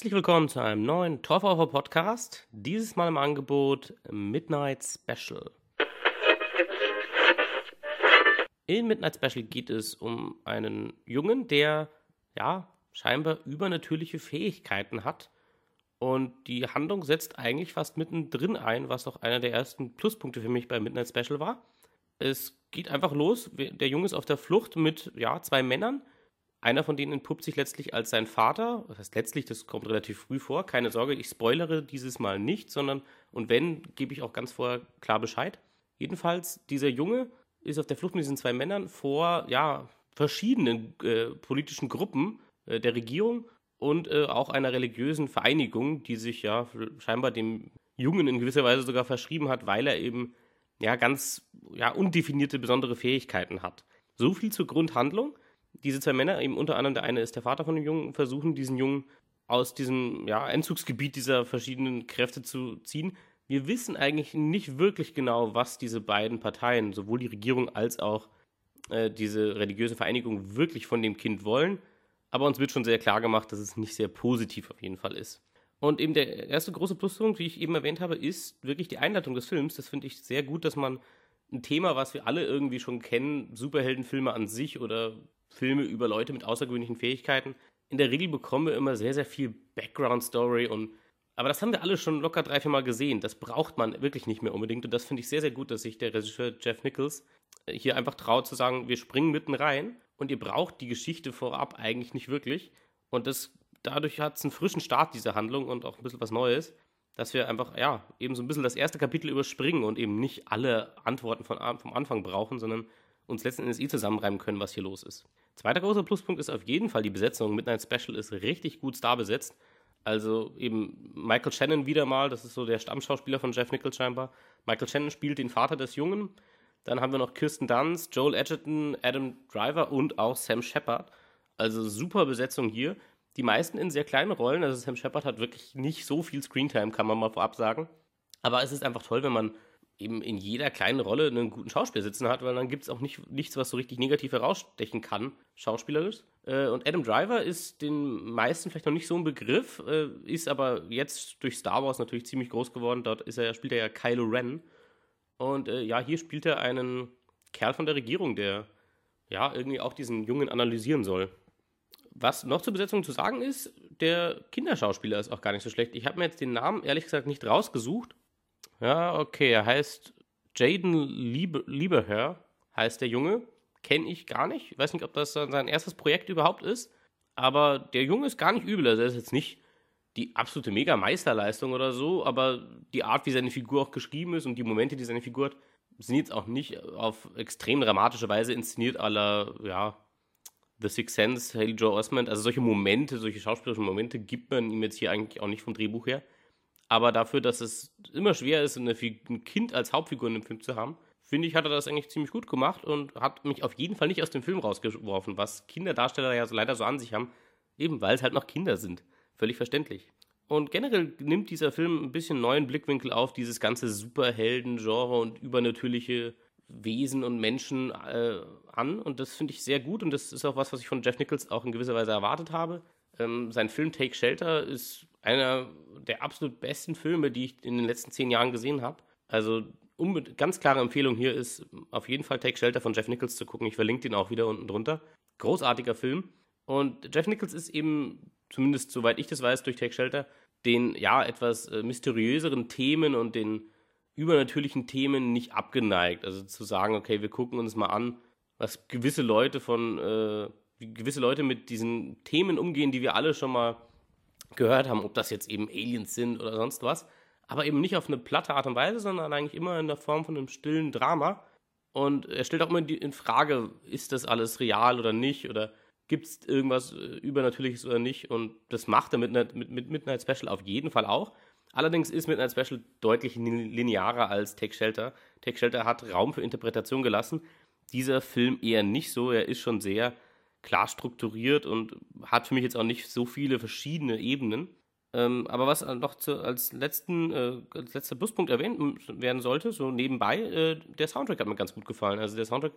Herzlich willkommen zu einem neuen Torfaufer Podcast. Dieses Mal im Angebot Midnight Special. In Midnight Special geht es um einen Jungen, der ja scheinbar übernatürliche Fähigkeiten hat. Und die Handlung setzt eigentlich fast mittendrin ein, was auch einer der ersten Pluspunkte für mich bei Midnight Special war. Es geht einfach los. Der Junge ist auf der Flucht mit ja, zwei Männern einer von denen entpuppt sich letztlich als sein Vater. Das heißt letztlich, das kommt relativ früh vor. Keine Sorge, ich spoilere dieses Mal nicht, sondern, und wenn, gebe ich auch ganz vorher klar Bescheid. Jedenfalls, dieser Junge ist auf der Flucht mit diesen zwei Männern vor, ja, verschiedenen äh, politischen Gruppen äh, der Regierung und äh, auch einer religiösen Vereinigung, die sich ja scheinbar dem Jungen in gewisser Weise sogar verschrieben hat, weil er eben ja ganz ja, undefinierte besondere Fähigkeiten hat. So viel zur Grundhandlung diese zwei Männer, eben unter anderem der eine ist der Vater von dem Jungen, versuchen diesen Jungen aus diesem ja, Einzugsgebiet dieser verschiedenen Kräfte zu ziehen. Wir wissen eigentlich nicht wirklich genau, was diese beiden Parteien, sowohl die Regierung als auch äh, diese religiöse Vereinigung, wirklich von dem Kind wollen. Aber uns wird schon sehr klar gemacht, dass es nicht sehr positiv auf jeden Fall ist. Und eben der erste große Pluspunkt, wie ich eben erwähnt habe, ist wirklich die Einleitung des Films. Das finde ich sehr gut, dass man ein Thema, was wir alle irgendwie schon kennen, Superheldenfilme an sich oder Filme über Leute mit außergewöhnlichen Fähigkeiten. In der Regel bekommen wir immer sehr, sehr viel Background-Story und aber das haben wir alle schon locker drei, vier Mal gesehen. Das braucht man wirklich nicht mehr unbedingt. Und das finde ich sehr, sehr gut, dass sich der Regisseur Jeff Nichols äh, hier einfach traut zu sagen, wir springen mitten rein und ihr braucht die Geschichte vorab eigentlich nicht wirklich. Und das, dadurch hat es einen frischen Start, diese Handlung, und auch ein bisschen was Neues, dass wir einfach, ja, eben so ein bisschen das erste Kapitel überspringen und eben nicht alle Antworten von, vom Anfang brauchen, sondern uns letzten Endes eh zusammenreimen können, was hier los ist. Zweiter großer Pluspunkt ist auf jeden Fall die Besetzung. Midnight Special ist richtig gut star besetzt. Also eben Michael Shannon wieder mal, das ist so der Stammschauspieler von Jeff Nichols scheinbar. Michael Shannon spielt den Vater des Jungen. Dann haben wir noch Kirsten Dunst, Joel Edgerton, Adam Driver und auch Sam Shepard. Also super Besetzung hier. Die meisten in sehr kleinen Rollen. Also Sam Shepard hat wirklich nicht so viel Screentime, kann man mal vorab sagen. Aber es ist einfach toll, wenn man eben in jeder kleinen Rolle einen guten Schauspieler sitzen hat, weil dann gibt es auch nicht, nichts, was so richtig negativ herausstechen kann, schauspielerisch. Äh, und Adam Driver ist den meisten vielleicht noch nicht so ein Begriff, äh, ist aber jetzt durch Star Wars natürlich ziemlich groß geworden. Dort ist er, spielt er ja Kylo Ren. Und äh, ja, hier spielt er einen Kerl von der Regierung, der ja irgendwie auch diesen Jungen analysieren soll. Was noch zur Besetzung zu sagen ist, der Kinderschauspieler ist auch gar nicht so schlecht. Ich habe mir jetzt den Namen ehrlich gesagt nicht rausgesucht, ja, okay, er heißt Jaden Liebe, Lieberherr, heißt der Junge. Kenne ich gar nicht. Ich weiß nicht, ob das sein erstes Projekt überhaupt ist. Aber der Junge ist gar nicht übel. Also er ist jetzt nicht die absolute Mega-Meisterleistung oder so, aber die Art, wie seine Figur auch geschrieben ist und die Momente, die seine Figur hat, sind jetzt auch nicht auf extrem dramatische Weise inszeniert, aller, ja, The Sixth Sense, Haley Joe Osment. Also solche Momente, solche schauspielerischen Momente gibt man ihm jetzt hier eigentlich auch nicht vom Drehbuch her. Aber dafür, dass es immer schwer ist, eine, ein Kind als Hauptfigur in dem Film zu haben, finde ich, hat er das eigentlich ziemlich gut gemacht und hat mich auf jeden Fall nicht aus dem Film rausgeworfen, was Kinderdarsteller ja so leider so an sich haben, eben weil es halt noch Kinder sind. Völlig verständlich. Und generell nimmt dieser Film ein bisschen neuen Blickwinkel auf dieses ganze Superhelden-Genre und übernatürliche Wesen und Menschen äh, an. Und das finde ich sehr gut. Und das ist auch was, was ich von Jeff Nichols auch in gewisser Weise erwartet habe. Ähm, sein Film Take Shelter ist einer der absolut besten Filme, die ich in den letzten zehn Jahren gesehen habe. Also ganz klare Empfehlung hier ist auf jeden Fall Take Shelter von Jeff Nichols zu gucken. Ich verlinke den auch wieder unten drunter. Großartiger Film. Und Jeff Nichols ist eben, zumindest soweit ich das weiß, durch Take Shelter, den ja etwas äh, mysteriöseren Themen und den übernatürlichen Themen nicht abgeneigt. Also zu sagen, okay, wir gucken uns mal an, was gewisse Leute von, äh, gewisse Leute mit diesen Themen umgehen, die wir alle schon mal gehört haben, ob das jetzt eben Aliens sind oder sonst was. Aber eben nicht auf eine platte Art und Weise, sondern eigentlich immer in der Form von einem stillen Drama. Und er stellt auch immer in Frage, ist das alles real oder nicht? Oder gibt es irgendwas äh, Übernatürliches oder nicht? Und das macht er mit, mit, mit Midnight Special auf jeden Fall auch. Allerdings ist Midnight Special deutlich linearer als Take Shelter. Take Shelter hat Raum für Interpretation gelassen. Dieser Film eher nicht so. Er ist schon sehr klar strukturiert und hat für mich jetzt auch nicht so viele verschiedene Ebenen. Ähm, aber was noch zu, als, letzten, äh, als letzter Pluspunkt erwähnt werden sollte, so nebenbei, äh, der Soundtrack hat mir ganz gut gefallen. Also der Soundtrack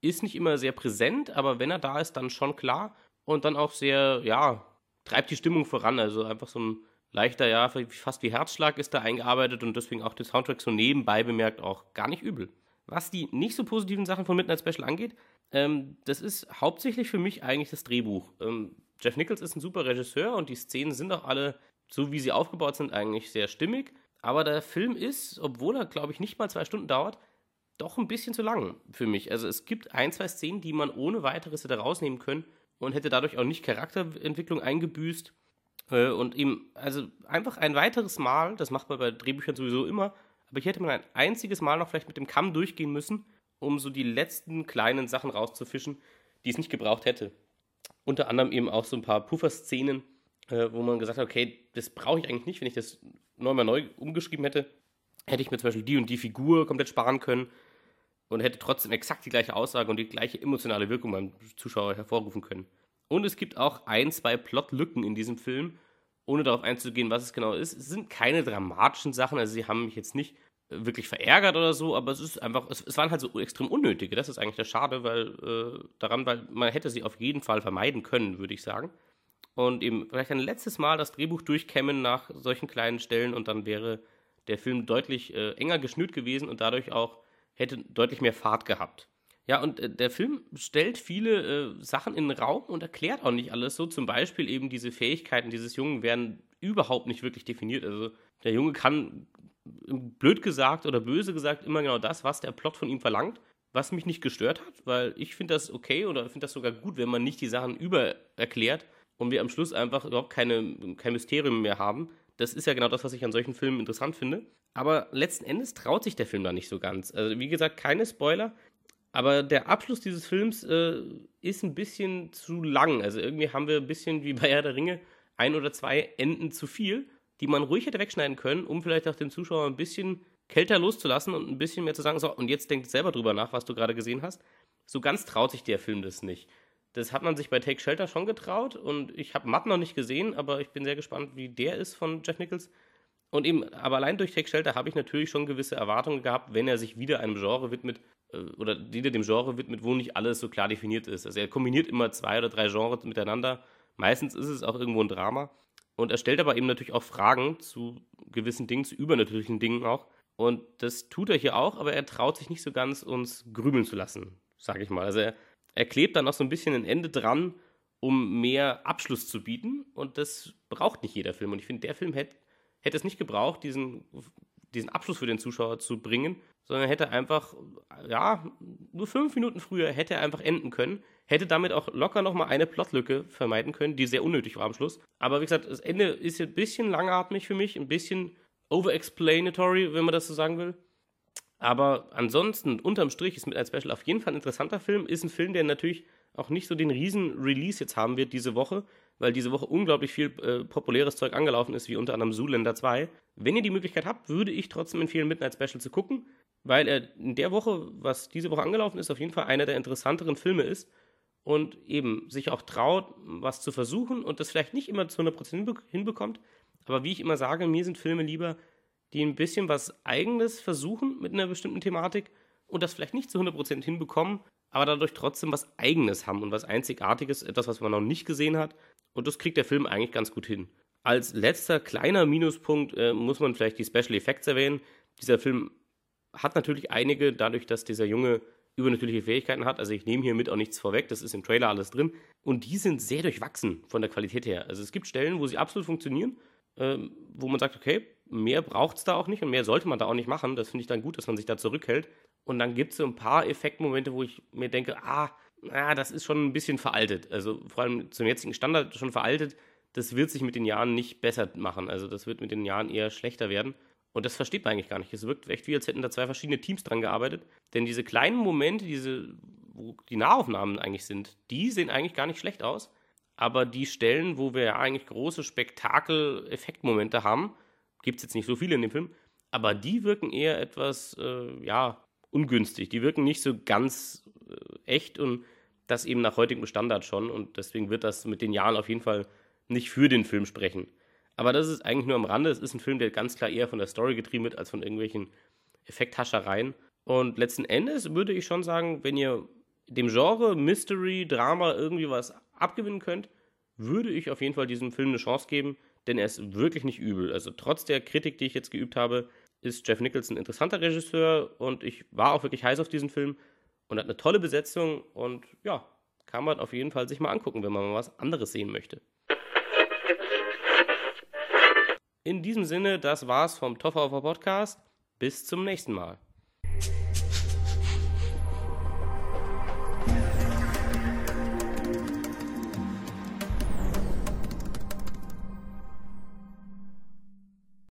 ist nicht immer sehr präsent, aber wenn er da ist, dann schon klar und dann auch sehr, ja, treibt die Stimmung voran. Also einfach so ein leichter, ja, fast wie Herzschlag ist da eingearbeitet und deswegen auch der Soundtrack so nebenbei bemerkt auch gar nicht übel. Was die nicht so positiven Sachen von Midnight Special angeht, ähm, das ist hauptsächlich für mich eigentlich das Drehbuch. Ähm, Jeff Nichols ist ein super Regisseur und die Szenen sind auch alle, so wie sie aufgebaut sind, eigentlich sehr stimmig. Aber der Film ist, obwohl er, glaube ich, nicht mal zwei Stunden dauert, doch ein bisschen zu lang für mich. Also es gibt ein, zwei Szenen, die man ohne weiteres hätte rausnehmen können und hätte dadurch auch nicht Charakterentwicklung eingebüßt. Äh, und eben, also einfach ein weiteres Mal, das macht man bei Drehbüchern sowieso immer, aber hier hätte man ein einziges Mal noch vielleicht mit dem Kamm durchgehen müssen, um so die letzten kleinen Sachen rauszufischen, die es nicht gebraucht hätte. Unter anderem eben auch so ein paar Puffer-Szenen, äh, wo man gesagt hat, okay, das brauche ich eigentlich nicht, wenn ich das nochmal neu umgeschrieben hätte, hätte ich mir zum Beispiel die und die Figur komplett sparen können und hätte trotzdem exakt die gleiche Aussage und die gleiche emotionale Wirkung beim Zuschauer hervorrufen können. Und es gibt auch ein, zwei Plotlücken in diesem Film, ohne darauf einzugehen, was es genau ist. Es sind keine dramatischen Sachen, also sie haben mich jetzt nicht wirklich verärgert oder so, aber es ist einfach, es, es waren halt so extrem unnötige. Das ist eigentlich das Schade, weil äh, daran, weil man hätte sie auf jeden Fall vermeiden können, würde ich sagen. Und eben vielleicht ein letztes Mal das Drehbuch durchkämmen nach solchen kleinen Stellen und dann wäre der Film deutlich äh, enger geschnürt gewesen und dadurch auch hätte deutlich mehr Fahrt gehabt. Ja, und äh, der Film stellt viele äh, Sachen in den Raum und erklärt auch nicht alles so. Zum Beispiel eben diese Fähigkeiten dieses Jungen werden überhaupt nicht wirklich definiert. Also der Junge kann, blöd gesagt oder böse gesagt, immer genau das, was der Plot von ihm verlangt. Was mich nicht gestört hat, weil ich finde das okay oder finde das sogar gut, wenn man nicht die Sachen übererklärt und wir am Schluss einfach überhaupt keine, kein Mysterium mehr haben. Das ist ja genau das, was ich an solchen Filmen interessant finde. Aber letzten Endes traut sich der Film da nicht so ganz. Also wie gesagt, keine Spoiler. Aber der Abschluss dieses Films äh, ist ein bisschen zu lang. Also irgendwie haben wir ein bisschen wie bei Herr der Ringe ein oder zwei Enden zu viel, die man ruhig hätte wegschneiden können, um vielleicht auch den Zuschauer ein bisschen kälter loszulassen und ein bisschen mehr zu sagen, so, und jetzt denkt selber drüber nach, was du gerade gesehen hast. So ganz traut sich der Film das nicht. Das hat man sich bei Take Shelter schon getraut und ich habe Matt noch nicht gesehen, aber ich bin sehr gespannt, wie der ist von Jeff Nichols. Und eben, aber allein durch Take Shelter habe ich natürlich schon gewisse Erwartungen gehabt, wenn er sich wieder einem Genre widmet, äh, oder wieder dem Genre widmet, wo nicht alles so klar definiert ist. Also er kombiniert immer zwei oder drei Genres miteinander. Meistens ist es auch irgendwo ein Drama. Und er stellt aber eben natürlich auch Fragen zu gewissen Dingen, zu übernatürlichen Dingen auch. Und das tut er hier auch, aber er traut sich nicht so ganz, uns grübeln zu lassen, sage ich mal. Also er, er klebt dann noch so ein bisschen ein Ende dran, um mehr Abschluss zu bieten. Und das braucht nicht jeder Film. Und ich finde, der Film hätte hätte es nicht gebraucht, diesen, diesen Abschluss für den Zuschauer zu bringen, sondern hätte einfach, ja, nur fünf Minuten früher hätte er einfach enden können, hätte damit auch locker nochmal eine Plotlücke vermeiden können, die sehr unnötig war am Schluss. Aber wie gesagt, das Ende ist ein bisschen langatmig für mich, ein bisschen overexplanatory, wenn man das so sagen will. Aber ansonsten, unterm Strich, ist mit einem Special auf jeden Fall ein interessanter Film. Ist ein Film, der natürlich auch nicht so den riesen Release jetzt haben wird diese Woche, weil diese Woche unglaublich viel äh, populäres Zeug angelaufen ist, wie unter anderem Zoolander 2. Wenn ihr die Möglichkeit habt, würde ich trotzdem empfehlen, Midnight Special zu gucken, weil er in der Woche, was diese Woche angelaufen ist, auf jeden Fall einer der interessanteren Filme ist und eben sich auch traut, was zu versuchen und das vielleicht nicht immer zu 100% hinbekommt. Aber wie ich immer sage, mir sind Filme lieber, die ein bisschen was Eigenes versuchen mit einer bestimmten Thematik und das vielleicht nicht zu 100% hinbekommen, aber dadurch trotzdem was Eigenes haben und was Einzigartiges, etwas, was man noch nicht gesehen hat. Und das kriegt der Film eigentlich ganz gut hin. Als letzter kleiner Minuspunkt äh, muss man vielleicht die Special Effects erwähnen. Dieser Film hat natürlich einige, dadurch, dass dieser Junge übernatürliche Fähigkeiten hat. Also ich nehme hiermit auch nichts vorweg, das ist im Trailer alles drin. Und die sind sehr durchwachsen von der Qualität her. Also es gibt Stellen, wo sie absolut funktionieren, ähm, wo man sagt, okay, mehr braucht es da auch nicht und mehr sollte man da auch nicht machen. Das finde ich dann gut, dass man sich da zurückhält. Und dann gibt es so ein paar Effektmomente, wo ich mir denke, ah, na, das ist schon ein bisschen veraltet. Also vor allem zum jetzigen Standard schon veraltet. Das wird sich mit den Jahren nicht besser machen. Also das wird mit den Jahren eher schlechter werden. Und das versteht man eigentlich gar nicht. Es wirkt echt wie, als hätten da zwei verschiedene Teams dran gearbeitet. Denn diese kleinen Momente, diese, wo die Nahaufnahmen eigentlich sind, die sehen eigentlich gar nicht schlecht aus. Aber die Stellen, wo wir ja eigentlich große Spektakel-Effektmomente haben, gibt es jetzt nicht so viele in dem Film, aber die wirken eher etwas, äh, ja, ungünstig. Die wirken nicht so ganz äh, echt und das eben nach heutigem Standard schon. Und deswegen wird das mit den Jahren auf jeden Fall nicht für den Film sprechen. Aber das ist eigentlich nur am Rande. Es ist ein Film, der ganz klar eher von der Story getrieben wird, als von irgendwelchen Effekthaschereien. Und letzten Endes würde ich schon sagen, wenn ihr dem Genre Mystery, Drama irgendwie was abgewinnen könnt, würde ich auf jeden Fall diesem Film eine Chance geben, denn er ist wirklich nicht übel. Also trotz der Kritik, die ich jetzt geübt habe, ist Jeff Nichols ein interessanter Regisseur und ich war auch wirklich heiß auf diesen Film und hat eine tolle Besetzung und ja, kann man auf jeden Fall sich mal angucken, wenn man mal was anderes sehen möchte. In diesem Sinne, das war's vom Toffer Podcast. Bis zum nächsten Mal.